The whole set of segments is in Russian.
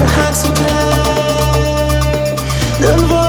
the hearts to play. The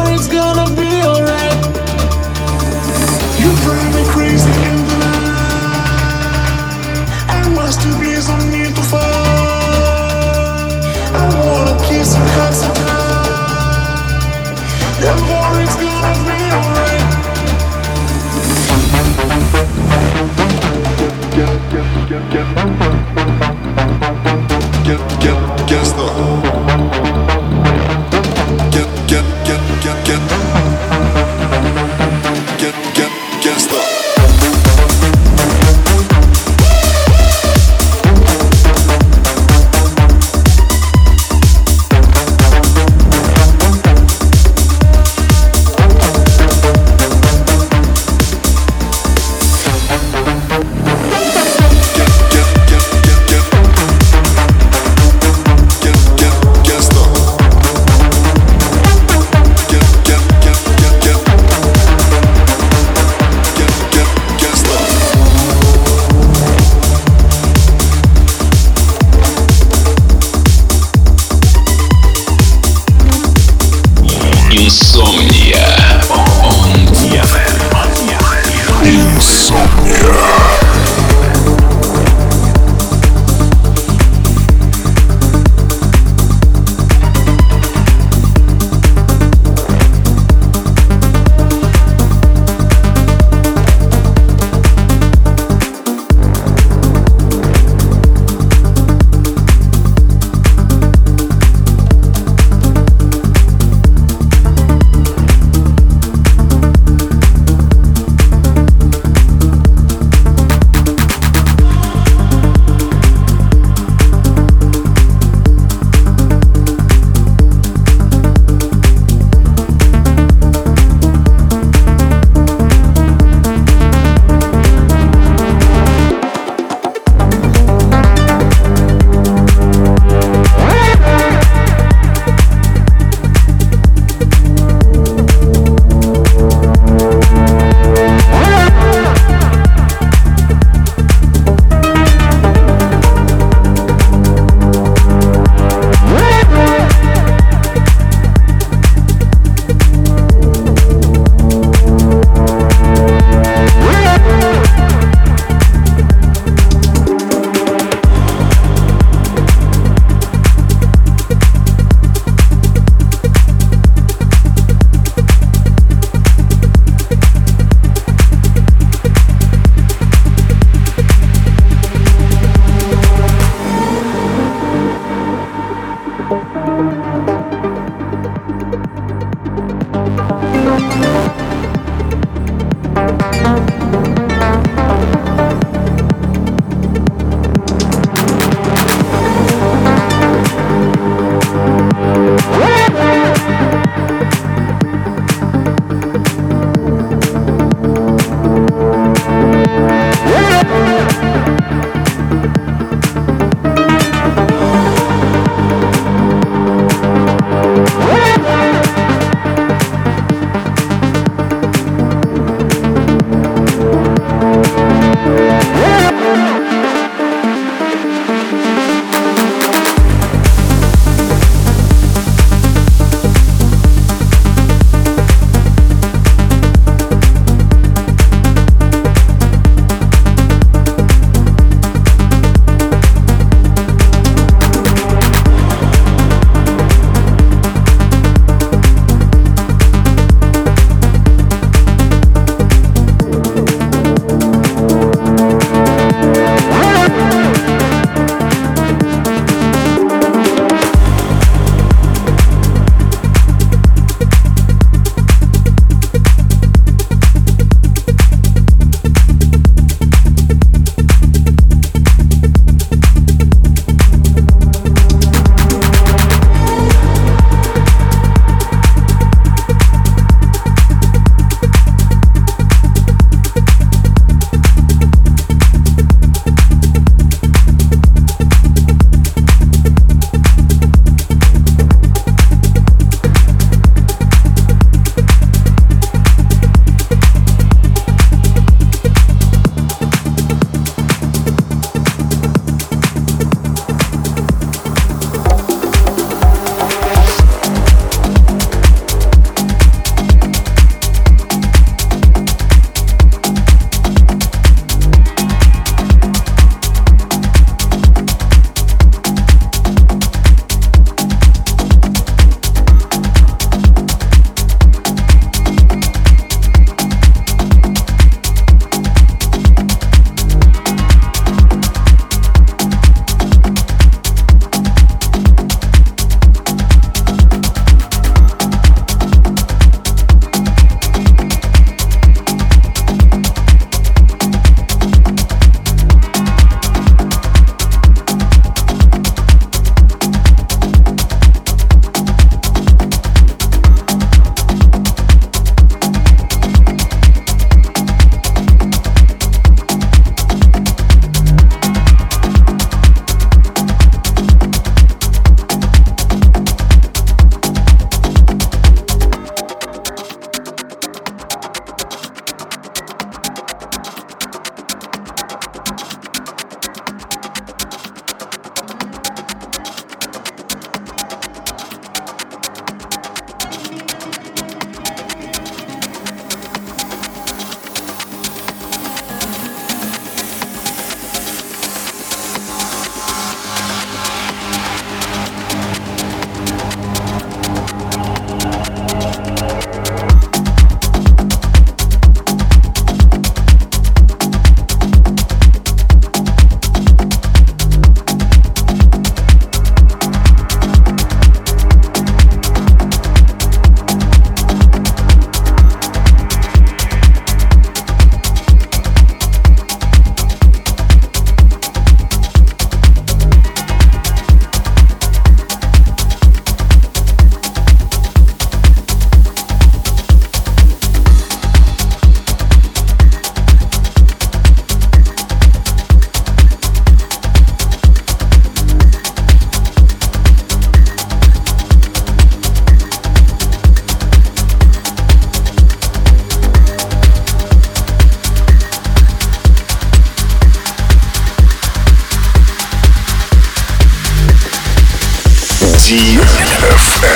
DFM.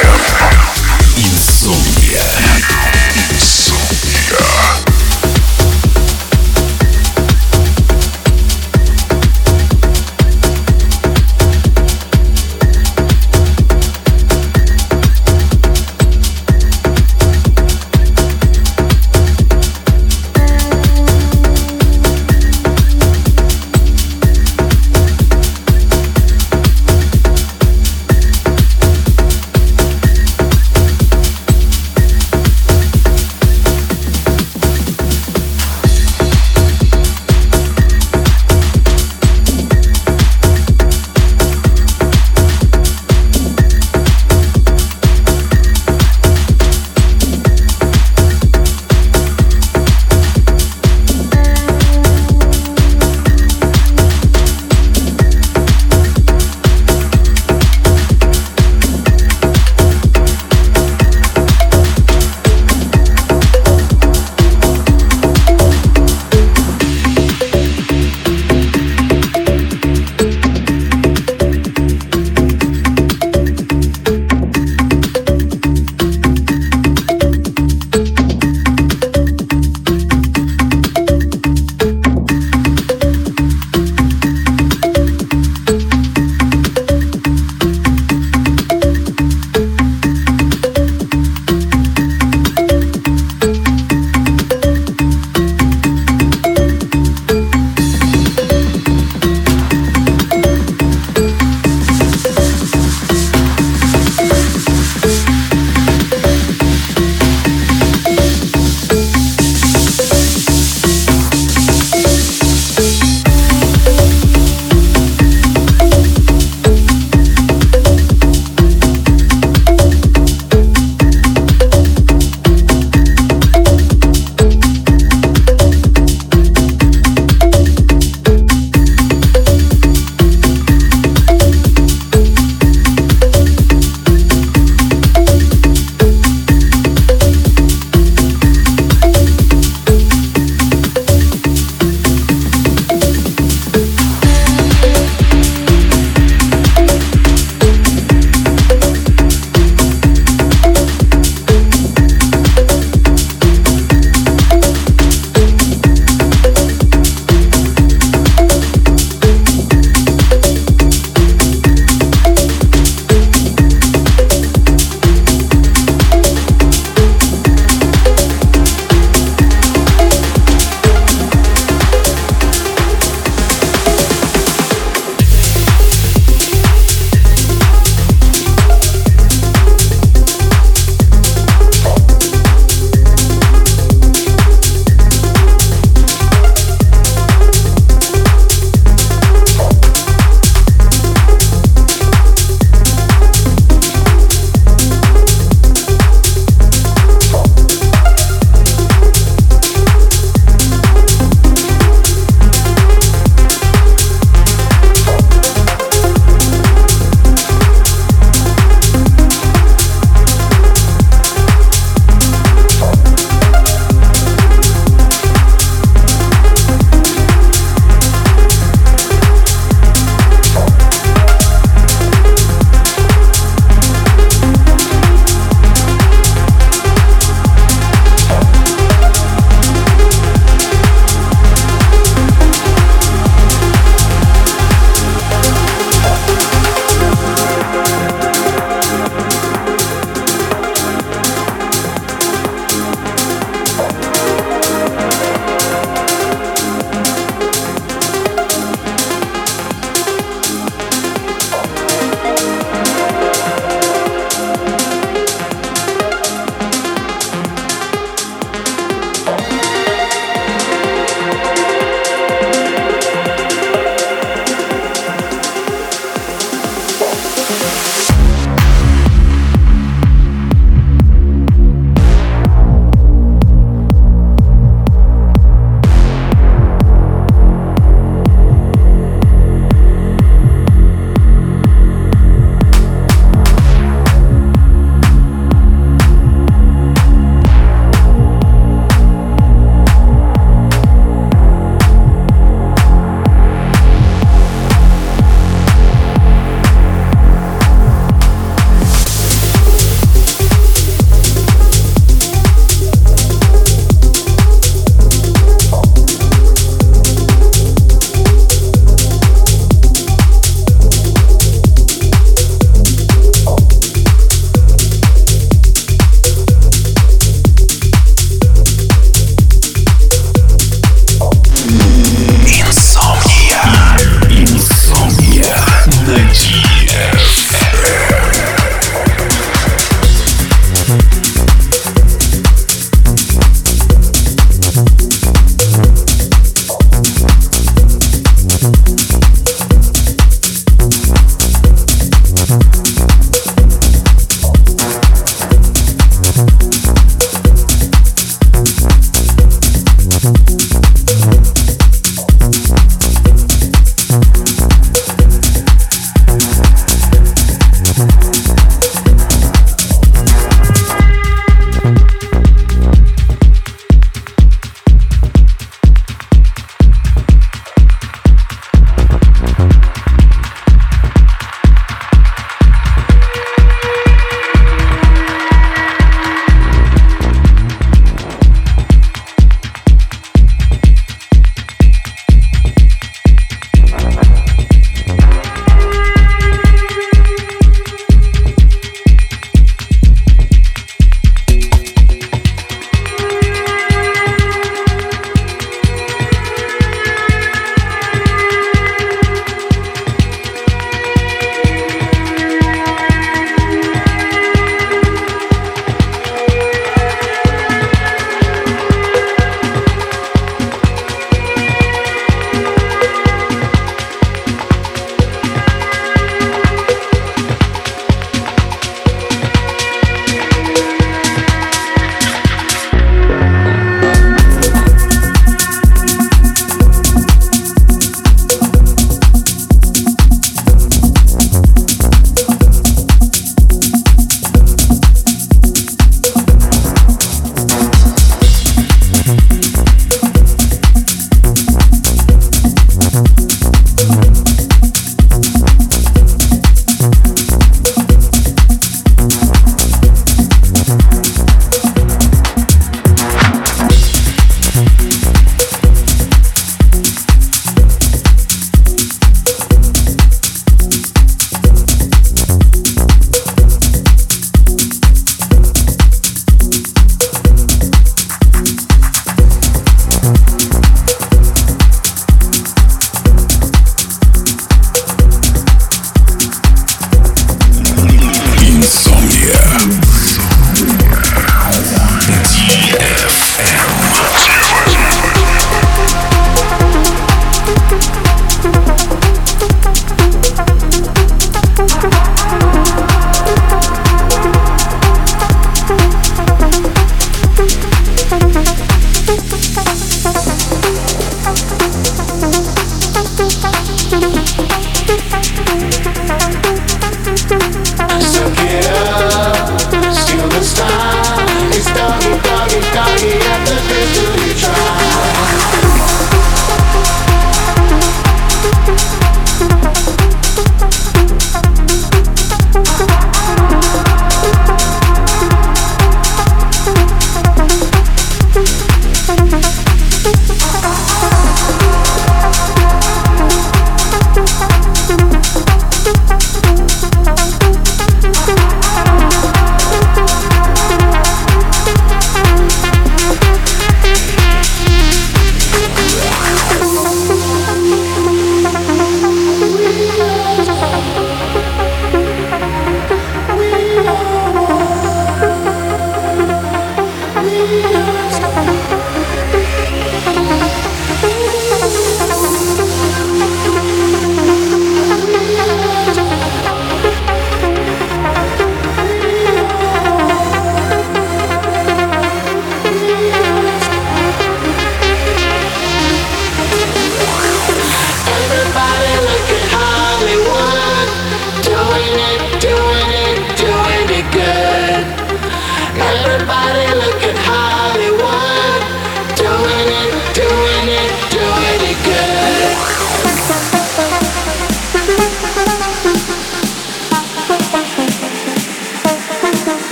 Insomnia.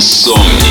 Insomnia.